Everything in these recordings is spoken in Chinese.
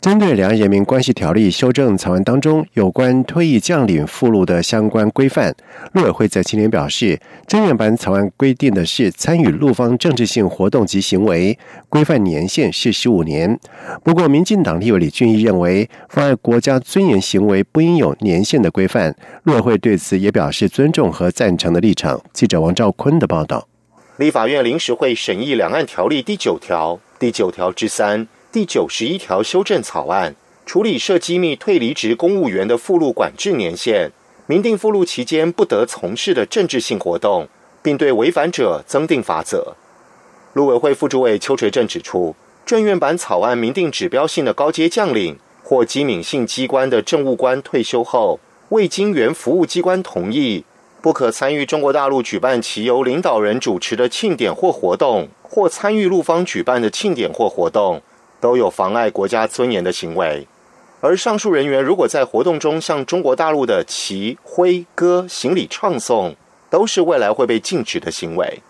针对《两岸人民关系条例》修正草案当中有关退役将领附录的相关规范，陆委会在今年表示，真原版草案规定的是参与陆方政治性活动及行为，规范年限是十五年。不过，民进党立委李俊毅认为，妨碍国家尊严行为不应有年限的规范。陆委会对此也表示尊重和赞成的立场。记者王兆坤的报道。立法院临时会审议《两岸条例》第九条。第九条之三、第九十一条修正草案，处理涉机密退离职公务员的附录管制年限，明定附录期间不得从事的政治性活动，并对违反者增定罚则。陆委会副主委邱垂正指出，政院版草案明定指标性的高阶将领或机敏性机关的政务官退休后，未经原服务机关同意。不可参与中国大陆举办其由领导人主持的庆典或活动，或参与陆方举办的庆典或活动，都有妨碍国家尊严的行为。而上述人员如果在活动中向中国大陆的旗挥歌行礼唱颂，都是未来会被禁止的行为。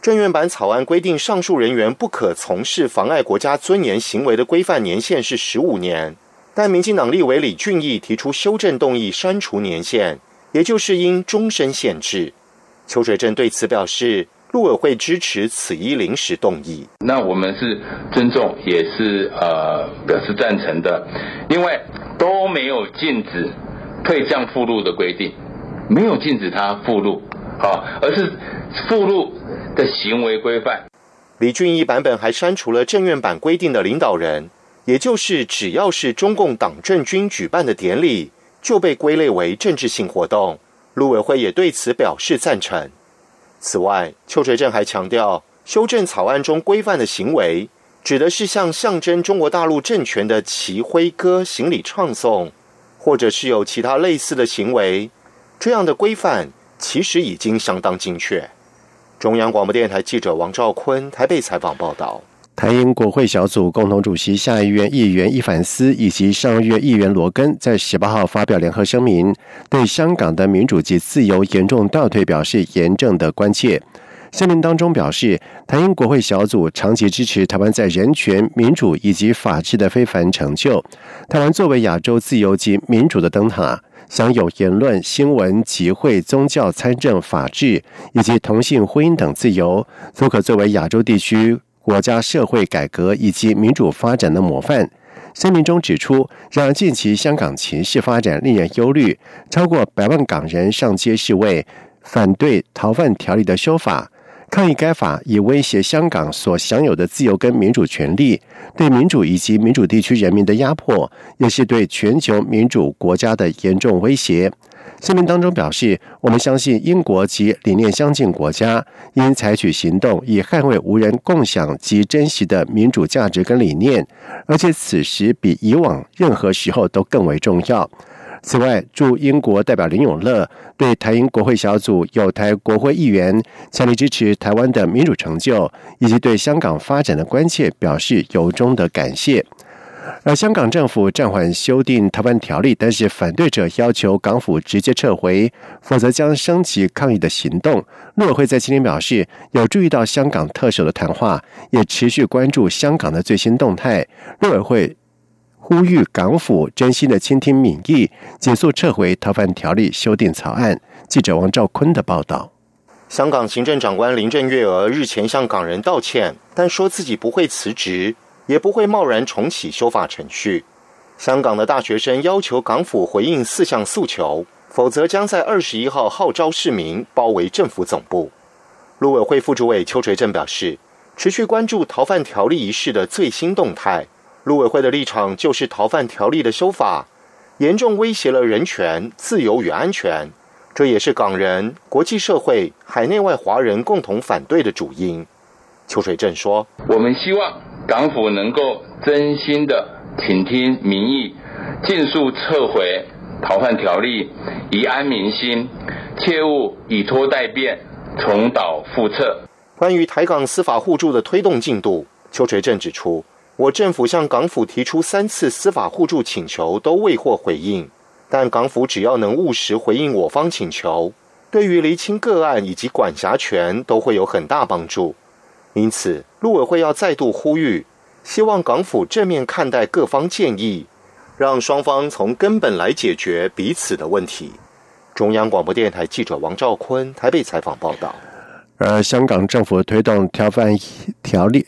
政院版草案规定，上述人员不可从事妨碍国家尊严行为的规范年限是十五年，但民进党立委李俊毅提出修正动议，删除年限。也就是因终身限制，邱水正对此表示，陆委会支持此一临时动议。那我们是尊重，也是呃表示赞成的。因为都没有禁止退降附录的规定，没有禁止他附录，啊，而是附录的行为规范。李俊一版本还删除了政院版规定的领导人，也就是只要是中共党政军举办的典礼。就被归类为政治性活动，陆委会也对此表示赞成。此外，邱垂正还强调，修正草案中规范的行为，指的是向象征中国大陆政权的旗徽歌行礼唱诵，或者是有其他类似的行为。这样的规范其实已经相当精确。中央广播电台记者王兆坤台北采访报道。台英国会小组共同主席下议院议员伊凡斯以及上议院议员罗根在十八号发表联合声明，对香港的民主及自由严重倒退表示严正的关切。声明当中表示，台英国会小组长期支持台湾在人权、民主以及法治的非凡成就。台湾作为亚洲自由及民主的灯塔，享有言论、新闻、集会、宗教、参政、法治以及同性婚姻等自由，都可作为亚洲地区。国家社会改革以及民主发展的模范。声明中指出，然而近期香港情势发展令人忧虑，超过百万港人上街示威，反对逃犯条例的修法，抗议该法以威胁香港所享有的自由跟民主权利，对民主以及民主地区人民的压迫，也是对全球民主国家的严重威胁。声明当中表示，我们相信英国及理念相近国家应采取行动，以捍卫无人共享及珍惜的民主价值跟理念，而且此时比以往任何时候都更为重要。此外，驻英国代表林永乐对台英国会小组有台国会议员强力支持台湾的民主成就以及对香港发展的关切表示由衷的感谢。而香港政府暂缓修订逃犯条例，但是反对者要求港府直接撤回，否则将升级抗议的行动。陆委会在今天表示，有注意到香港特首的谈话，也持续关注香港的最新动态。陆委会呼吁港府真心的倾听民意，紧速撤回逃犯条例修订草案。记者王兆坤的报道。香港行政长官林郑月娥日前向港人道歉，但说自己不会辞职。也不会贸然重启修法程序。香港的大学生要求港府回应四项诉求，否则将在二十一号号召市民包围政府总部。陆委会副主委邱垂正表示，持续关注逃犯条例一事的最新动态。陆委会的立场就是逃犯条例的修法严重威胁了人权、自由与安全，这也是港人、国际社会、海内外华人共同反对的主因。邱垂正说：“我们希望。”港府能够真心的倾听民意，尽速撤回逃犯条例，以安民心，切勿以拖待变，重蹈覆辙。关于台港司法互助的推动进度，邱垂正指出，我政府向港府提出三次司法互助请求，都未获回应。但港府只要能务实回应我方请求，对于厘清个案以及管辖权都会有很大帮助。因此，陆委会要再度呼吁，希望港府正面看待各方建议，让双方从根本来解决彼此的问题。中央广播电台记者王兆坤台北采访报道。而香港政府推动条范条例。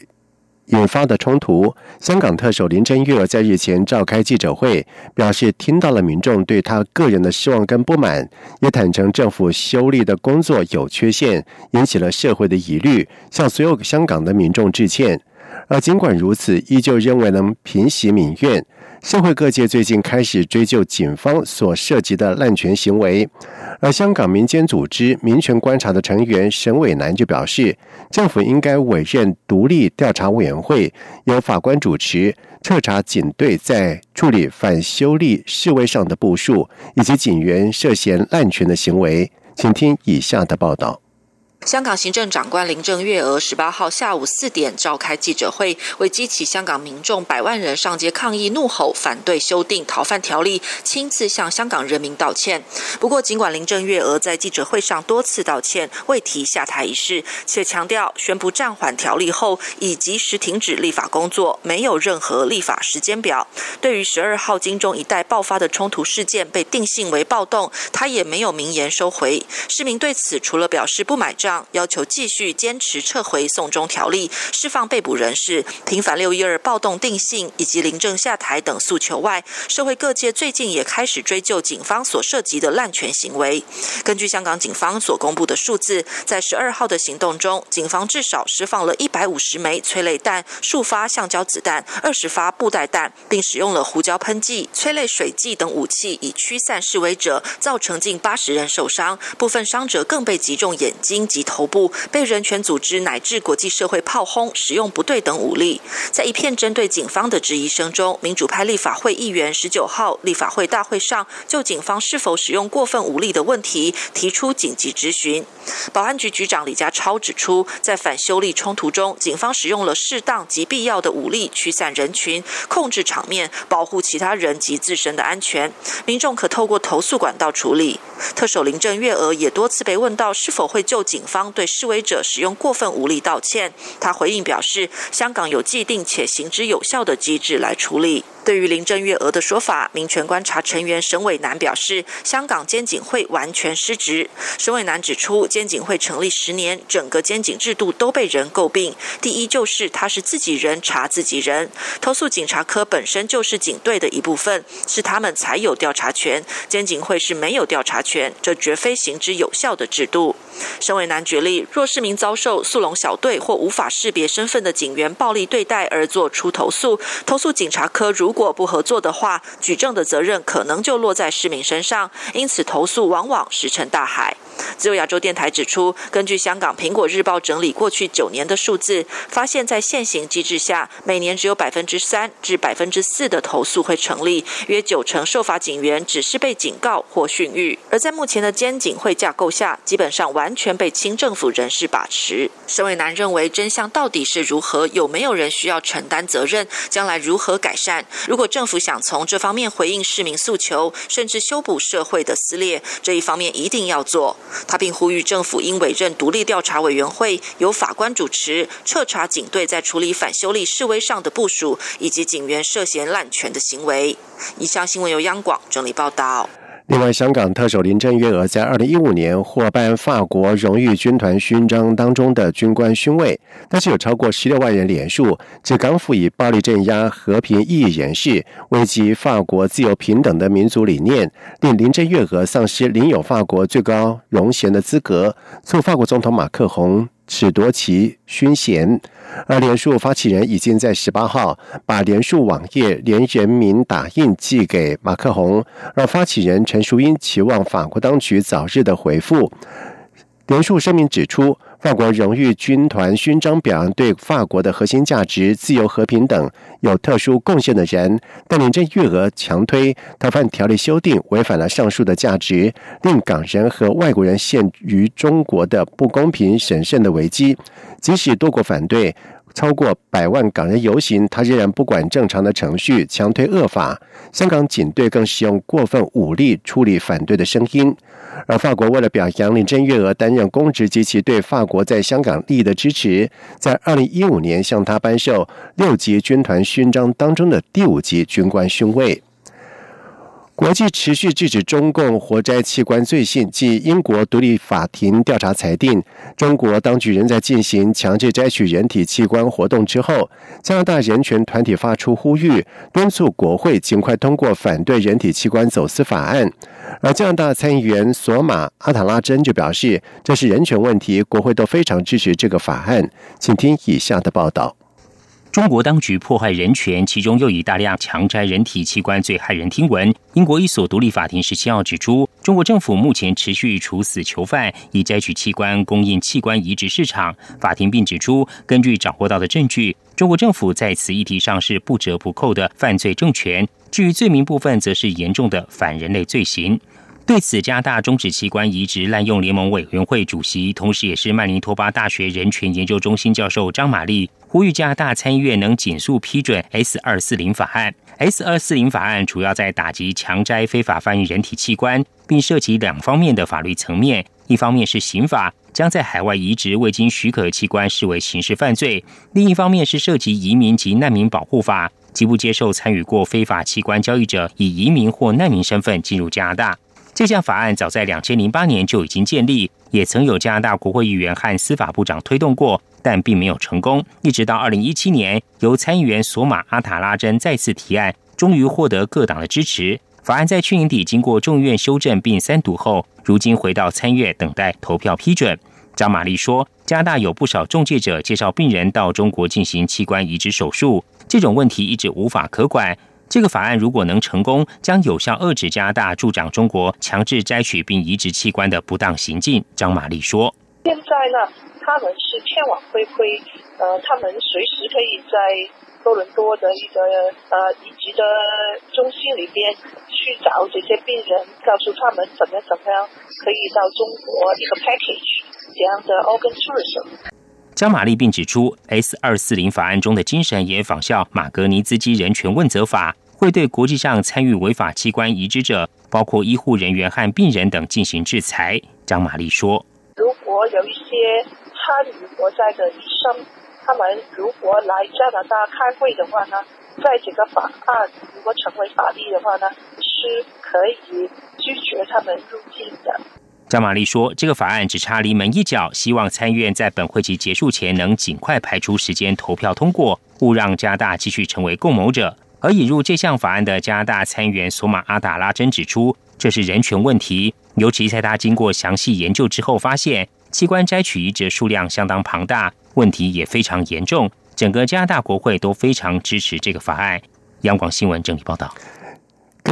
引发的冲突，香港特首林郑月娥在日前召开记者会，表示听到了民众对他个人的失望跟不满，也坦诚政府修例的工作有缺陷，引起了社会的疑虑，向所有香港的民众致歉。而尽管如此，依旧认为能平息民怨。社会各界最近开始追究警方所涉及的滥权行为，而香港民间组织民权观察的成员沈伟南就表示，政府应该委任独立调查委员会，由法官主持，彻查警队在处理反修例示威上的部署，以及警员涉嫌滥权的行为。请听以下的报道。香港行政长官林郑月娥十八号下午四点召开记者会，为激起香港民众百万人上街抗议、怒吼反对修订逃犯条例，亲自向香港人民道歉。不过，尽管林郑月娥在记者会上多次道歉，未提下台一事，且强调宣布暂缓条例后已及时停止立法工作，没有任何立法时间表。对于十二号金钟一带爆发的冲突事件被定性为暴动，他也没有明言收回。市民对此除了表示不买账。要求继续坚持撤回送中条例、释放被捕人士、平反六一二暴动定性以及临政下台等诉求外，社会各界最近也开始追究警方所涉及的滥权行为。根据香港警方所公布的数字，在十二号的行动中，警方至少释放了一百五十枚催泪弹、数发橡胶子弹、二十发布袋弹，并使用了胡椒喷剂、催泪水剂等武器以驱散示威者，造成近八十人受伤，部分伤者更被击中眼睛及。头部被人权组织乃至国际社会炮轰，使用不对等武力。在一片针对警方的质疑声中，民主派立法会议员十九号立法会大会上就警方是否使用过分武力的问题提出紧急质询。保安局局长李家超指出，在反修例冲突中，警方使用了适当及必要的武力驱散人群、控制场面、保护其他人及自身的安全。民众可透过投诉管道处理。特首林郑月娥也多次被问到是否会就警方对示威者使用过分武力道歉，他回应表示，香港有既定且行之有效的机制来处理。对于林郑月娥的说法，民权观察成员沈伟南表示，香港监警会完全失职。沈伟南指出，监警会成立十年，整个监警制度都被人诟病。第一就是他是自己人查自己人，投诉警察科本身就是警队的一部分，是他们才有调查权，监警会是没有调查权，这绝非行之有效的制度。沈伟南举例，若市民遭受速龙小队或无法识别身份的警员暴力对待而做出投诉，投诉警察科如如果不合作的话，举证的责任可能就落在市民身上，因此投诉往往石沉大海。自由亚洲电台指出，根据香港《苹果日报》整理过去九年的数字，发现，在现行机制下，每年只有百分之三至百分之四的投诉会成立，约九成受罚警员只是被警告或训谕。而在目前的监警会架构下，基本上完全被清政府人士把持。沈伟南认为，真相到底是如何？有没有人需要承担责任？将来如何改善？如果政府想从这方面回应市民诉求，甚至修补社会的撕裂，这一方面一定要做。他并呼吁政府应委任独立调查委员会，由法官主持，彻查警队在处理反修例示威上的部署，以及警员涉嫌滥权的行为。以上新闻由央广整理报道。另外，香港特首林郑月娥在二零一五年获颁法国荣誉军团勋章当中的军官勋位，但是有超过十六万人连署，指港府以暴力镇压和平意义人士，危及法国自由平等的民族理念，令林郑月娥丧失领有法国最高荣衔的资格，促法国总统马克宏。褫夺其勋衔，而联署发起人已经在十八号把联署网页连人民打印寄给马克宏，让发起人陈淑英期望法国当局早日的回复。联署声明指出。法国荣誉军团勋章表扬对法国的核心价值、自由、和平等有特殊贡献的人，但林郑月娥强推逃犯条例修订，违反了上述的价值，令港人和外国人陷于中国的不公平审慎的危机。即使多国反对。超过百万港人游行，他仍然不管正常的程序，强推恶法。香港警队更使用过分武力处理反对的声音。而法国为了表扬林郑月娥担任公职及其对法国在香港利益的支持，在二零一五年向他颁授六级军团勋章当中的第五级军官勋位。国际持续制止中共活摘器官罪行，继英国独立法庭调查裁定，中国当局仍在进行强制摘取人体器官活动之后，加拿大人权团体发出呼吁，敦促国会尽快通过反对人体器官走私法案。而加拿大参议员索马阿塔拉珍就表示，这是人权问题，国会都非常支持这个法案。请听以下的报道。中国当局破坏人权，其中又以大量强摘人体器官最骇人听闻。英国一所独立法庭十七号指出，中国政府目前持续处死囚犯，以摘取器官供应器官移植市场。法庭并指出，根据掌握到的证据，中国政府在此议题上是不折不扣的犯罪政权。至于罪名部分，则是严重的反人类罪行。对此，加大终止器官移植滥用联盟委员会主席，同时也是曼尼托巴大学人权研究中心教授张玛丽呼吁加拿大参议院能紧速批准 S 二四零法案。S 二四零法案主要在打击强摘非法翻译人体器官，并涉及两方面的法律层面：一方面是刑法，将在海外移植未经许可器官视为刑事犯罪；另一方面是涉及移民及难民保护法，即不接受参与过非法器官交易者以移民或难民身份进入加拿大。这项法案早在两千零八年就已经建立，也曾有加拿大国会议员和司法部长推动过，但并没有成功。一直到二零一七年，由参议员索马阿塔拉珍再次提案，终于获得各党的支持。法案在去年底经过众议院修正并三读后，如今回到参院等待投票批准。张玛丽说，加拿大有不少中介者介绍病人到中国进行器官移植手术，这种问题一直无法可管。这个法案如果能成功，将有效遏制加拿大助长中国强制摘取并移植器官的不当行径。张玛丽说：“现在呢，他们是天网恢恢，呃，他们随时可以在多伦多的一个呃移植的中心里边去找这些病人，告诉他们怎么怎么样可以到中国一个 package 这样的 organ tourism。”张玛丽并指出，S 二四零法案中的精神也仿效马格尼兹基人权问责法，会对国际上参与违法器官移植者，包括医护人员和病人等进行制裁。张玛丽说：“如果有一些参与活摘的医生，他们如果来加拿大开会的话呢，在这个法案如果成为法律的话呢，是可以拒绝他们入境的。”张玛丽说：“这个法案只差临门一脚，希望参院在本会期结束前能尽快排出时间投票通过，勿让加拿大继续成为共谋者。”而引入这项法案的加拿大参议员索马阿达拉真指出，这是人权问题，尤其在他经过详细研究之后，发现器官摘取移植数量相当庞大，问题也非常严重。整个加拿大国会都非常支持这个法案。央广新闻整理报道。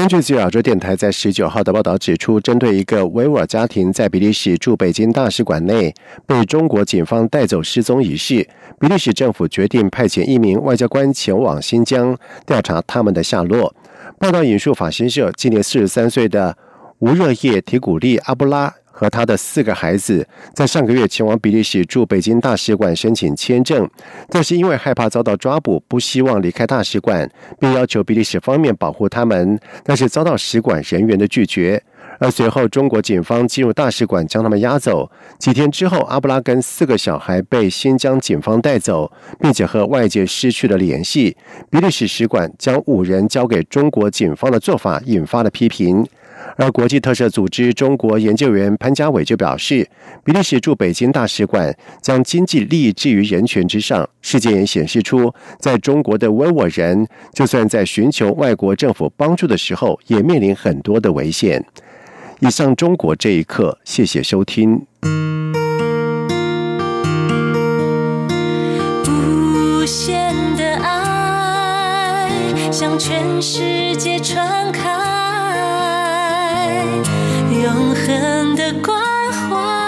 根据自由亚洲电台在十九号的报道指出，针对一个维吾尔家庭在比利时驻北京大使馆内被中国警方带走失踪一事，比利时政府决定派遣一名外交官前往新疆调查他们的下落。报道引述法新社，今年四十三岁的吴热叶提古利阿布拉。和他的四个孩子在上个月前往比利时驻北京大使馆申请签证，但是因为害怕遭到抓捕，不希望离开大使馆，并要求比利时方面保护他们，但是遭到使馆人员的拒绝。而随后，中国警方进入大使馆将他们押走。几天之后，阿布拉跟四个小孩被新疆警方带走，并且和外界失去了联系。比利时使馆将五人交给中国警方的做法引发了批评。而国际特赦组织中国研究员潘家伟就表示，比利时驻北京大使馆将经济利益置于人权之上。事件也显示出，在中国的维吾尔人，就算在寻求外国政府帮助的时候，也面临很多的危险。以上中国这一刻，谢谢收听。无限的爱向全世界传开。永恒的关怀。